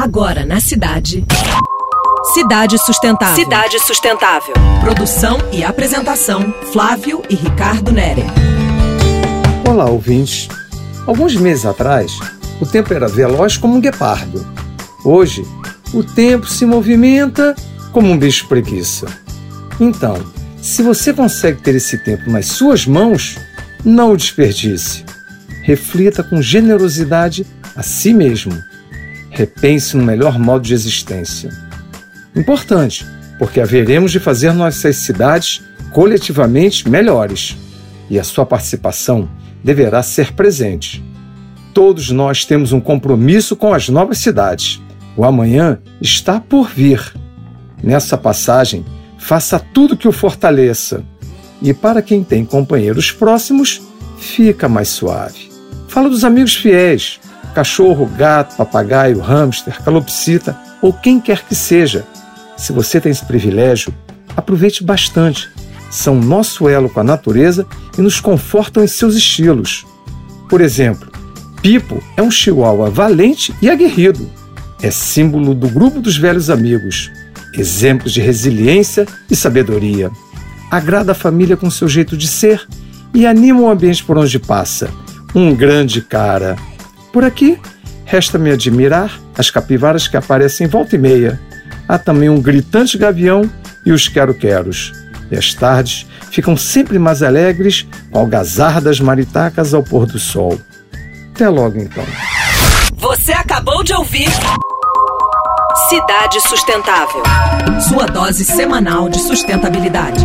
Agora na cidade. Cidade Sustentável. Cidade Sustentável. Produção e apresentação: Flávio e Ricardo Nere. Olá, ouvintes. Alguns meses atrás, o tempo era veloz como um guepardo. Hoje, o tempo se movimenta como um bicho preguiça. Então, se você consegue ter esse tempo nas suas mãos, não o desperdice. Reflita com generosidade a si mesmo. Repense no melhor modo de existência. Importante, porque haveremos de fazer nossas cidades coletivamente melhores. E a sua participação deverá ser presente. Todos nós temos um compromisso com as novas cidades. O amanhã está por vir. Nessa passagem, faça tudo que o fortaleça. E para quem tem companheiros próximos, fica mais suave. Fala dos amigos fiéis, cachorro, gato, papagaio, hamster, calopsita ou quem quer que seja. Se você tem esse privilégio, aproveite bastante. São nosso elo com a natureza e nos confortam em seus estilos. Por exemplo, Pipo é um chihuahua valente e aguerrido. É símbolo do grupo dos velhos amigos, exemplos de resiliência e sabedoria. Agrada a família com seu jeito de ser e anima o ambiente por onde passa. Um grande cara. Por aqui, resta-me admirar as capivaras que aparecem volta e meia. Há também um gritante gavião e os quero-queros. E as tardes ficam sempre mais alegres com a algazarra das maritacas ao pôr do sol. Até logo, então. Você acabou de ouvir Cidade Sustentável. Sua dose semanal de sustentabilidade.